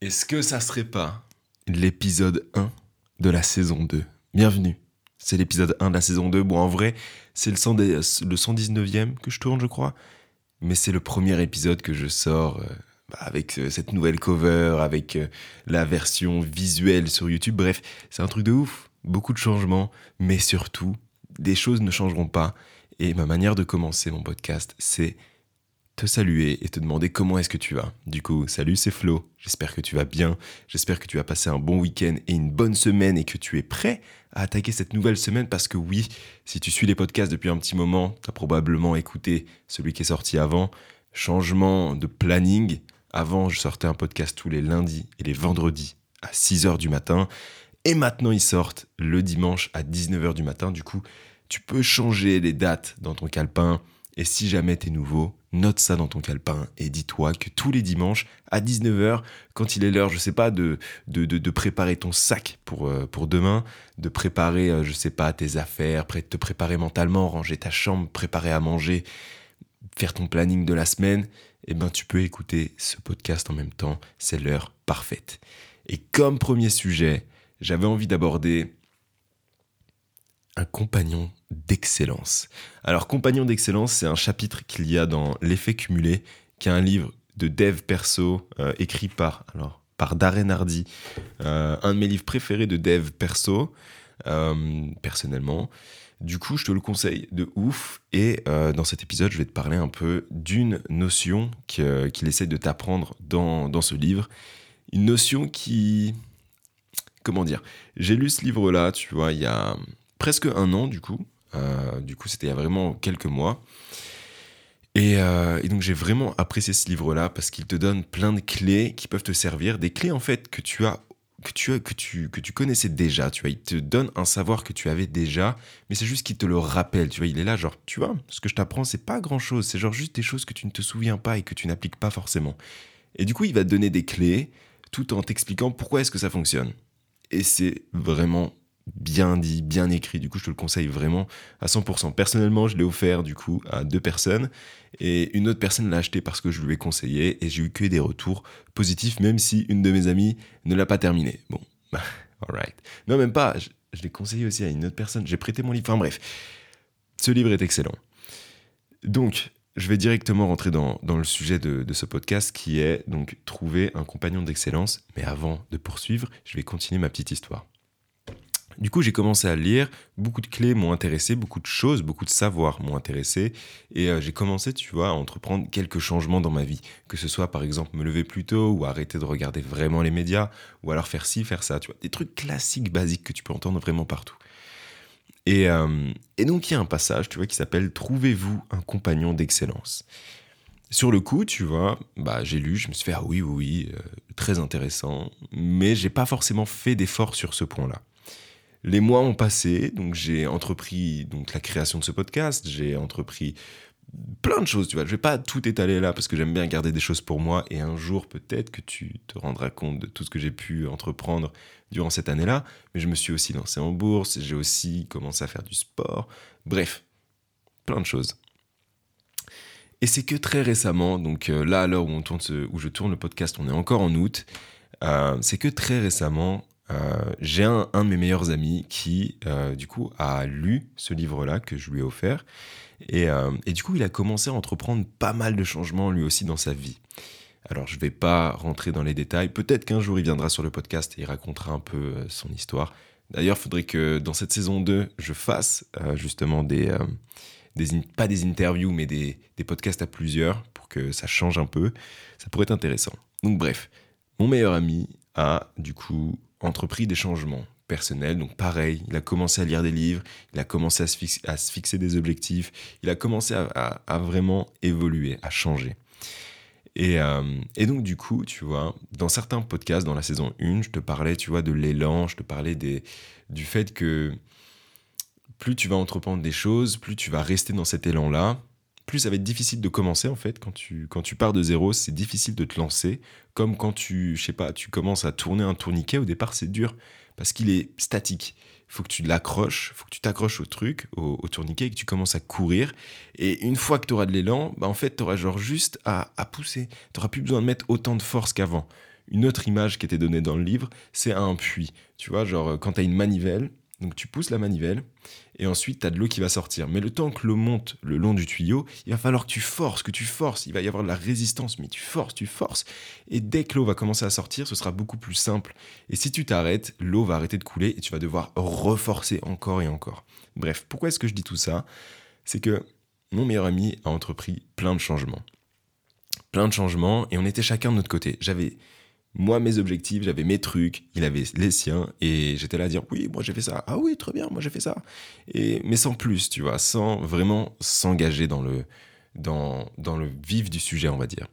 Est-ce que ça serait pas l'épisode 1 de la saison 2 Bienvenue. C'est l'épisode 1 de la saison 2. Bon, en vrai, c'est le, 119e que je tourne, je crois. Mais c'est le premier épisode que je sors euh, bah, avec euh, cette nouvelle cover, avec euh, la version visuelle sur YouTube. Bref, c'est un truc de ouf. Beaucoup de changements, mais surtout, des choses ne changeront pas. Et ma manière de commencer mon podcast, c'est te saluer et te demander comment est-ce que tu vas. Du coup, salut, c'est Flo. J'espère que tu vas bien. J'espère que tu as passé un bon week-end et une bonne semaine et que tu es prêt à attaquer cette nouvelle semaine parce que oui, si tu suis les podcasts depuis un petit moment, tu as probablement écouté celui qui est sorti avant. Changement de planning. Avant, je sortais un podcast tous les lundis et les vendredis à 6h du matin. Et maintenant, ils sortent le dimanche à 19h du matin. Du coup, tu peux changer les dates dans ton calepin. Et si jamais t'es nouveau, note ça dans ton calepin et dis-toi que tous les dimanches à 19h, quand il est l'heure, je sais pas, de, de, préparer ton sac pour, euh, pour demain, de préparer, euh, je sais pas, tes affaires, te préparer mentalement, ranger ta chambre, préparer à manger, faire ton planning de la semaine, eh ben tu peux écouter ce podcast en même temps, c'est l'heure parfaite. Et comme premier sujet, j'avais envie d'aborder un compagnon d'excellence. Alors, compagnon d'excellence, c'est un chapitre qu'il y a dans L'effet cumulé, qui est un livre de dev perso euh, écrit par, alors, par Darren Hardy, euh, un de mes livres préférés de dev perso, euh, personnellement. Du coup, je te le conseille de ouf. Et dans cet épisode, je vais te parler un peu d'une notion qu'il essaie de t'apprendre dans, dans ce livre. Une notion qui. Comment dire J'ai lu ce livre-là, tu vois, il y a presque un an du coup. Euh, du coup, c'était il y a vraiment quelques mois. Euh, et, donc j'ai vraiment apprécié ce livre-là parce qu'il te donne plein de clés qui peuvent te servir, des clés en fait que tu as que tu as que tu que tu connaissais déjà, tu vois, il te donne un savoir que tu avais déjà, mais c'est juste qu'il te le rappelle, tu vois, il est là genre tu vois, ce que je t'apprends c'est pas grand-chose, c'est genre juste des choses que tu ne te souviens pas et que tu n'appliques pas forcément. Et du coup, il va te donner des clés tout en t'expliquant pourquoi est-ce que ça fonctionne. Et c'est vraiment bien dit, bien écrit. Du coup, je te le conseille vraiment à 100%. Personnellement, je l'ai offert du coup à deux personnes et une autre personne l'a acheté parce que je lui ai conseillé et j'ai eu que des retours positifs, même si une de mes amies ne l'a pas terminé. Bon, alright. Non, même pas. Je, l'ai conseillé aussi à une autre personne. J'ai prêté mon livre. Enfin bref, ce livre est excellent. Donc, je vais directement rentrer dans, le sujet de, de, ce podcast qui est donc trouver un compagnon d'excellence. Mais avant de poursuivre, je vais continuer ma petite histoire. Du coup, j'ai commencé à lire, beaucoup de clés m'ont intéressé, beaucoup de choses, beaucoup de savoirs m'ont intéressé, et euh, j'ai commencé, tu vois, à entreprendre quelques changements dans ma vie, que ce soit par exemple me lever plus tôt, ou arrêter de regarder vraiment les médias, ou alors faire ci, faire ça, tu vois, des trucs classiques, basiques que tu peux entendre vraiment partout. Et, euh, donc il y a un passage, tu vois, qui s'appelle Trouvez-vous un compagnon d'excellence. Sur le coup, tu vois, bah, j'ai lu, je me suis fait ah oui, oui, oui, euh, très intéressant, mais j'ai pas forcément fait d'efforts sur ce point-là. Les mois ont passé, donc j'ai entrepris donc la création de ce podcast, j'ai entrepris plein de choses, tu vois. Je vais pas tout étaler là parce que j'aime bien garder des choses pour moi et un jour peut-être que tu te rendras compte de tout ce que j'ai pu entreprendre durant cette année-là. Mais je me suis aussi lancé en bourse, j'ai aussi commencé à faire du sport. Bref, plein de choses. Et c'est que très récemment, donc euh, là à l'heure où, où je tourne le podcast, on est encore en août. Euh, c'est que très récemment, euh, j'ai un, de mes meilleurs amis qui, euh, du coup, a lu ce livre-là que je lui ai offert. Euh, et, du coup, il a commencé à entreprendre pas mal de changements lui aussi dans sa vie. Alors, je ne vais pas rentrer dans les détails. Peut-être qu'un jour, il viendra sur le podcast et il racontera un peu son histoire. D'ailleurs, il faudrait que dans cette saison 2, je fasse justement des pas des interviews, mais des, des podcasts à plusieurs pour que ça change un peu. Ça pourrait être intéressant. Donc, bref, mon meilleur ami a du coup entrepris des changements personnels. Donc pareil, il a commencé à lire des livres, il a commencé à se, fixer, des objectifs, il a commencé à, vraiment évoluer, à changer. Euh, et, donc du coup, tu vois, dans certains podcasts, dans la saison 1, je te parlais, tu vois, de l'élan, je te parlais des, du fait que plus tu vas entreprendre des choses, plus tu vas rester dans cet élan-là, plus ça va être difficile de commencer en fait. Quand tu, quand tu pars de zéro, c'est difficile de te lancer. Comme quand tu, je sais pas, tu commences à tourner un tourniquet, au départ c'est dur parce qu'il est statique. Faut que tu l'accroches, faut que tu t'accroches au truc, au, tourniquet et que tu commences à courir. Et une fois que tu auras de l'élan, bah en fait tu auras genre juste à, à pousser. Tu n'auras plus besoin de mettre autant de force qu'avant. une autre image qui était donnée dans le livre, c'est un puits. Tu vois, genre quand tu as une manivelle, donc tu pousses la manivelle et ensuite tu as de l'eau qui va sortir. Mais le temps que l'eau monte le long du tuyau, il va falloir que tu forces, que tu forces. Il va y avoir de la résistance, mais tu forces, tu forces. Et dès que l'eau va commencer à sortir, ce sera beaucoup plus simple. Et si tu t'arrêtes, l'eau va arrêter de couler et tu vas devoir reforcer encore et encore. Bref, pourquoi est-ce que je dis tout ça? C'est que mon meilleur ami a entrepris plein de changements. Plein de changements et on était chacun de notre côté. J'avais moi mes objectifs, j'avais mes trucs, il avait les siens, et j'étais là à dire oui, moi j'ai fait ça, ah oui, très bien, moi j'ai fait ça. Et, mais sans plus, tu vois, sans vraiment s'engager dans le, dans, dans le vif du sujet, on va dire.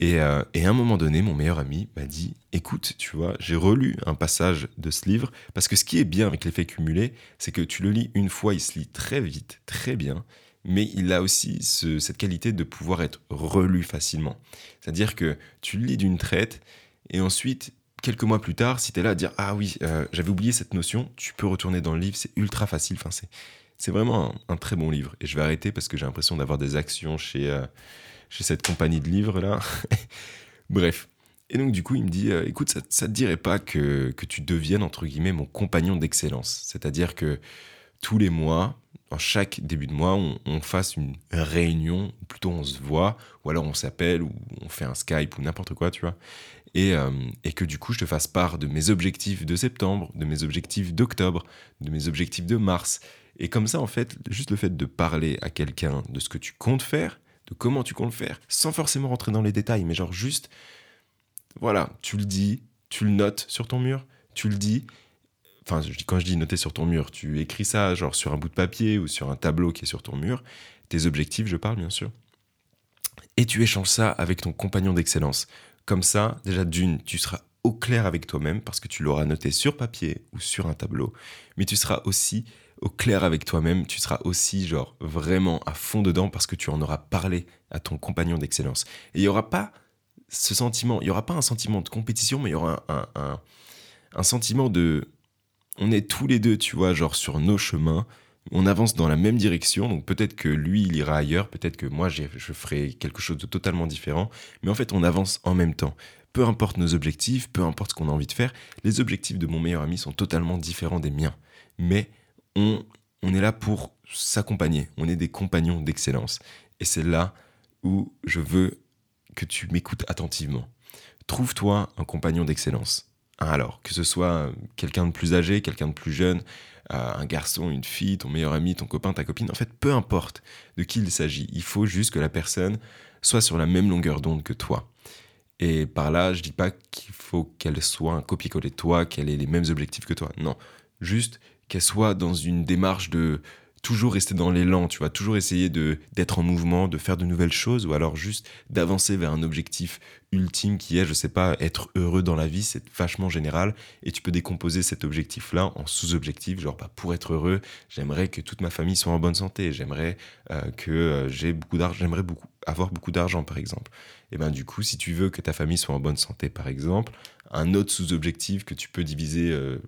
Et, euh, et à un moment donné, mon meilleur ami m'a dit écoute, tu vois, j'ai relu un passage de ce livre, parce que ce qui est bien avec l'effet cumulé, c'est que tu le lis une fois, il se lit très vite, très bien, mais il a aussi cette qualité de pouvoir être relu facilement. C'est-à-dire que tu le lis d'une traite, et ensuite, quelques mois plus tard, si tu es là à dire Ah oui, euh, j'avais oublié cette notion, tu peux retourner dans le livre, c'est ultra facile. Enfin, c'est, vraiment un, très bon livre. Et je vais arrêter parce que j'ai l'impression d'avoir des actions chez, euh, chez cette compagnie de livres là. Bref. Et donc, du coup, il me dit euh, Écoute, ça, ça te dirait pas que, que tu deviennes, entre guillemets, mon compagnon d'excellence C'est-à-dire que tous les mois, en chaque début de mois, on, fasse une réunion, plutôt on se voit, ou alors on s'appelle, ou on fait un Skype, ou n'importe quoi, tu vois. Et, euh, et, que du coup, je te fasse part de mes objectifs de septembre, de mes objectifs d'octobre, de mes objectifs de mars. Et comme ça, en fait, juste le fait de parler à quelqu'un de ce que tu comptes faire, de comment tu comptes faire, sans forcément rentrer dans les détails, mais genre juste, voilà, tu le dis, tu le notes sur ton mur, tu le dis, enfin, quand je dis noter sur ton mur, tu écris ça genre sur un bout de papier ou sur un tableau qui est sur ton mur, tes objectifs, je parle bien sûr, et tu échanges ça avec ton compagnon d'excellence. Comme ça, déjà d'une, tu seras au clair avec toi-même parce que tu l'auras noté sur papier ou sur un tableau, mais tu seras aussi au clair avec toi-même, tu seras aussi genre vraiment à fond dedans parce que tu en auras parlé à ton compagnon d'excellence. Et il n'y aura pas ce sentiment, il n'y aura pas un sentiment de compétition, mais il y aura un, un sentiment de on est tous les deux, tu vois, genre sur nos chemins. On avance dans la même direction, donc peut-être que lui, il ira ailleurs, peut-être que moi, je ferai quelque chose de totalement différent, mais en fait, on avance en même temps. Peu importe nos objectifs, peu importe ce qu'on a envie de faire, les objectifs de mon meilleur ami sont totalement différents des miens. Mais on, est là pour s'accompagner, on est des compagnons d'excellence. Et c'est là où je veux que tu m'écoutes attentivement. Trouve-toi un compagnon d'excellence. Alors, que ce soit quelqu'un de plus âgé, quelqu'un de plus jeune, un garçon, une fille, ton meilleur ami, ton copain, ta copine, en fait, peu importe de qui il s'agit. Il faut juste que la personne soit sur la même longueur d'onde que toi. Et par là, je dis pas qu'il faut qu'elle soit un copier-coller de toi, qu'elle ait les mêmes objectifs que toi. Non, juste qu'elle soit dans une démarche de toujours rester dans l'élan, tu vois, toujours essayer de d'être en mouvement, de faire de nouvelles choses, ou alors juste d'avancer vers un objectif ultime qui est, je sais pas, être heureux dans la vie, c'est vachement général, et tu peux décomposer cet objectif-là en sous-objectifs, genre bah, pour être heureux, j'aimerais que toute ma famille soit en bonne santé, j'aimerais euh, que euh, j'ai beaucoup d'argent, j'aimerais avoir beaucoup d'argent par exemple. Et ben du coup, si tu veux que ta famille soit en bonne santé par exemple, un autre sous-objectif que tu peux diviser euh,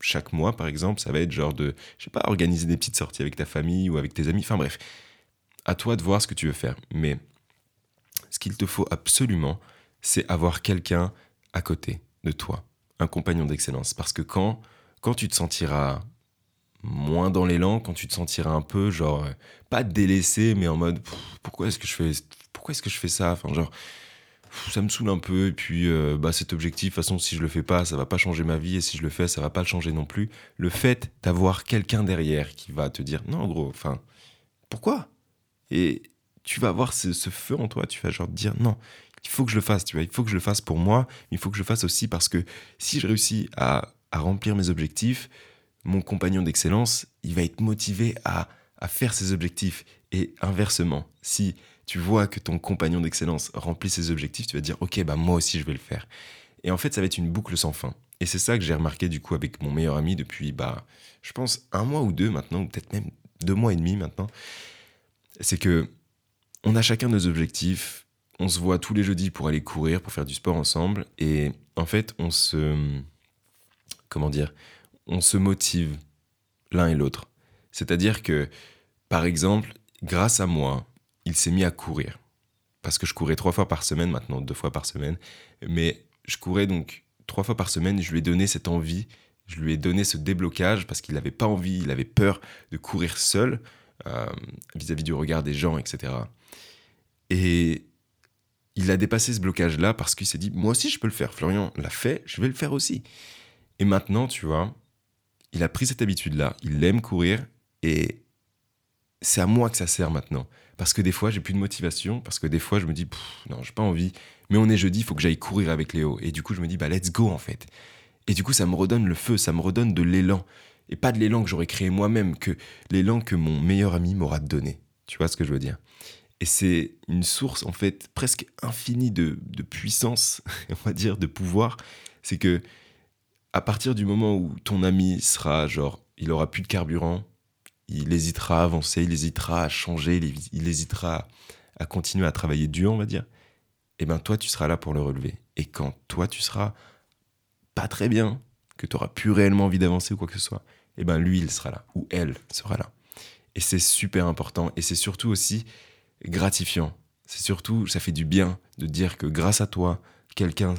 chaque mois, par exemple, ça va être genre de, je sais pas, organiser des petites sorties avec ta famille ou avec tes amis. Enfin bref, à toi de voir ce que tu veux faire. Mais ce qu'il te faut absolument, c'est avoir quelqu'un à côté de toi, un compagnon d'excellence. Parce que quand, quand tu te sentiras moins dans l'élan, quand tu te sentiras un peu, genre, pas délaissé, mais en mode, pourquoi est-ce que je fais, pourquoi est-ce que je fais ça? Enfin, genre, ça me saoule un peu. Et puis, euh, bah, cet objectif, de toute façon, si je le fais pas, ça va pas changer ma vie. Et si je le fais, ça va pas le changer non plus. Le fait d'avoir quelqu'un derrière qui va te dire, non, gros, enfin, pourquoi? Et tu vas avoir ce, feu en toi. Tu vas genre te dire, non, il faut que je le fasse. Tu vois, il faut que je le fasse pour moi. Il faut que je le fasse aussi parce que si je réussis à, à remplir mes objectifs, mon compagnon d'excellence, il va être motivé à, à faire ses objectifs. Et inversement, si tu vois que ton compagnon d'excellence remplit ses objectifs, tu vas dire ok bah moi aussi je vais le faire. Et en fait ça va être une boucle sans fin. Et c'est ça que j'ai remarqué du coup avec mon meilleur ami depuis bah je pense un mois ou deux maintenant, ou peut-être même deux mois et demi maintenant. C'est que on a chacun nos objectifs, on se voit tous les jeudis pour aller courir, pour faire du sport ensemble, et en fait on se comment dire, on se motive l'un et l'autre. C'est-à-dire que par exemple, grâce à moi, il s'est mis à courir. Parce que je courais trois fois par semaine, maintenant deux fois par semaine. Mais je courais donc trois fois par semaine je lui ai donné cette envie, je lui ai donné ce déblocage parce qu'il n'avait pas envie, il avait peur de courir seul euh, vis-à-vis du regard des gens, etc. Et il a dépassé ce blocage-là parce qu'il s'est dit, moi aussi je peux le faire, Florian l'a fait, je vais le faire aussi. Et maintenant, tu vois, il a pris cette habitude-là, il aime courir et c'est à moi que ça sert maintenant. Parce que des fois, j'ai plus de motivation, parce que des fois, je me dis, non, j'ai pas envie, mais on est jeudi, il faut que j'aille courir avec Léo. Et du coup, je me dis, bah, let's go, en fait. Et du coup, ça me redonne le feu, ça me redonne de l'élan. Et pas de l'élan que j'aurais créé moi-même, que l'élan que mon meilleur ami m'aura donné. Tu vois ce que je veux dire? Et c'est une source, en fait, presque infinie de, de puissance, on va dire, de pouvoir. C'est que, à partir du moment où ton ami sera, genre, il aura plus de carburant, il hésitera à avancer, il hésitera à changer, il, hésitera à continuer à travailler dur, on va dire, et eh ben toi, tu seras là pour le relever. Et quand toi, tu seras pas très bien, que tu auras plus réellement envie d'avancer ou quoi que ce soit, et eh ben lui, il sera là, ou elle sera là. Et c'est super important, et c'est surtout aussi gratifiant. C'est surtout, ça fait du bien de dire que grâce à toi, quelqu'un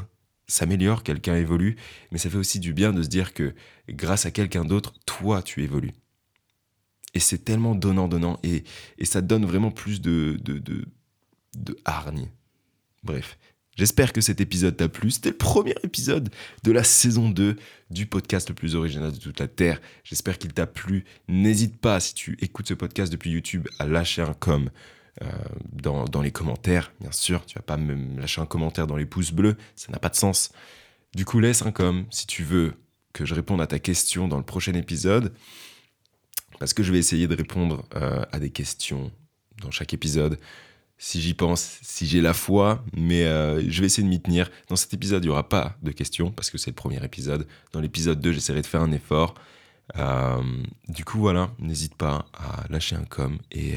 s'améliore, quelqu'un évolue, mais ça fait aussi du bien de se dire que grâce à quelqu'un d'autre, toi, tu évolues. Et c'est tellement donnant-donnant. Et, et, ça donne vraiment plus de, de, de, de hargne. Bref. J'espère que cet épisode t'a plu. C'était le premier épisode de la saison 2 du podcast le plus original de toute la Terre. J'espère qu'il t'a plu. N'hésite pas, si tu écoutes ce podcast depuis YouTube, à lâcher un com euh, dans, dans, les commentaires. Bien sûr, tu vas pas me lâcher un commentaire dans les pouces bleus. Ça n'a pas de sens. Du coup, laisse un com si tu veux que je réponde à ta question dans le prochain épisode parce que je vais essayer de répondre euh, à des questions dans chaque épisode, si j'y pense, si j'ai la foi, mais euh, je vais essayer de m'y tenir. Dans cet épisode, il n'y aura pas de questions, parce que c'est le premier épisode. Dans l'épisode 2, j'essaierai de faire un effort. Euh, du coup, voilà, n'hésite pas à lâcher un com, et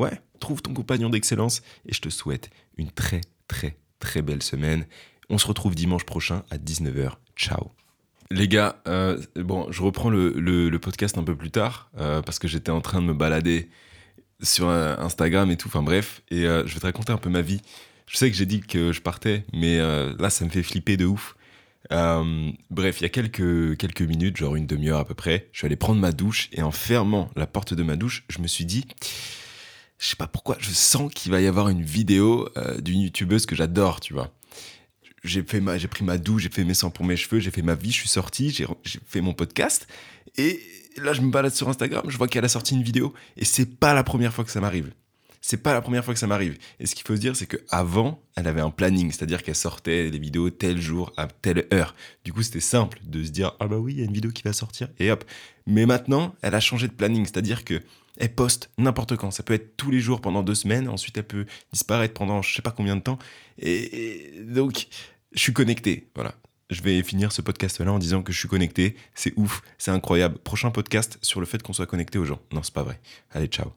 ouais, trouve ton compagnon d'excellence, et je te souhaite une très, très, très belle semaine. On se retrouve dimanche prochain à 19h. Ciao les gars, euh, bon, je reprends le, podcast un peu plus tard euh, parce que j'étais en train de me balader sur euh, Instagram et tout. Enfin bref, et je vais te raconter un peu ma vie. Je sais que j'ai dit que je partais, mais là, ça me fait flipper de ouf. bref, il y a quelques, quelques minutes, genre une demi-heure à peu près, je suis allé prendre ma douche et en fermant la porte de ma douche, je me suis dit, je sais pas pourquoi, je sens qu'il va y avoir une vidéo d'une youtubeuse que j'adore, tu vois j'ai fait ma, j'ai pris ma douche, j'ai fait mes soins pour mes cheveux, j'ai fait ma vie, je suis sorti, j'ai, fait mon podcast. Et là, je me balade sur Instagram, je vois qu'elle a sorti une vidéo. Et c'est pas la première fois que ça m'arrive. C'est pas la première fois que ça m'arrive. Et ce qu'il faut se dire, c'est qu'avant, elle avait un planning, c'est-à-dire qu'elle sortait des vidéos tel jour à telle heure. Du coup, c'était simple de se dire ah bah oui, il y a une vidéo qui va sortir et hop. Mais maintenant, elle a changé de planning, c'est-à-dire que elle poste n'importe quand. Ça peut être tous les jours pendant deux semaines. Ensuite, elle peut disparaître pendant je sais pas combien de temps. Et, donc, je suis connecté. Voilà. Je vais finir ce podcast-là en disant que je suis connecté. C'est ouf, c'est incroyable. Prochain podcast sur le fait qu'on soit connecté aux gens. Non, c'est pas vrai. Allez, ciao.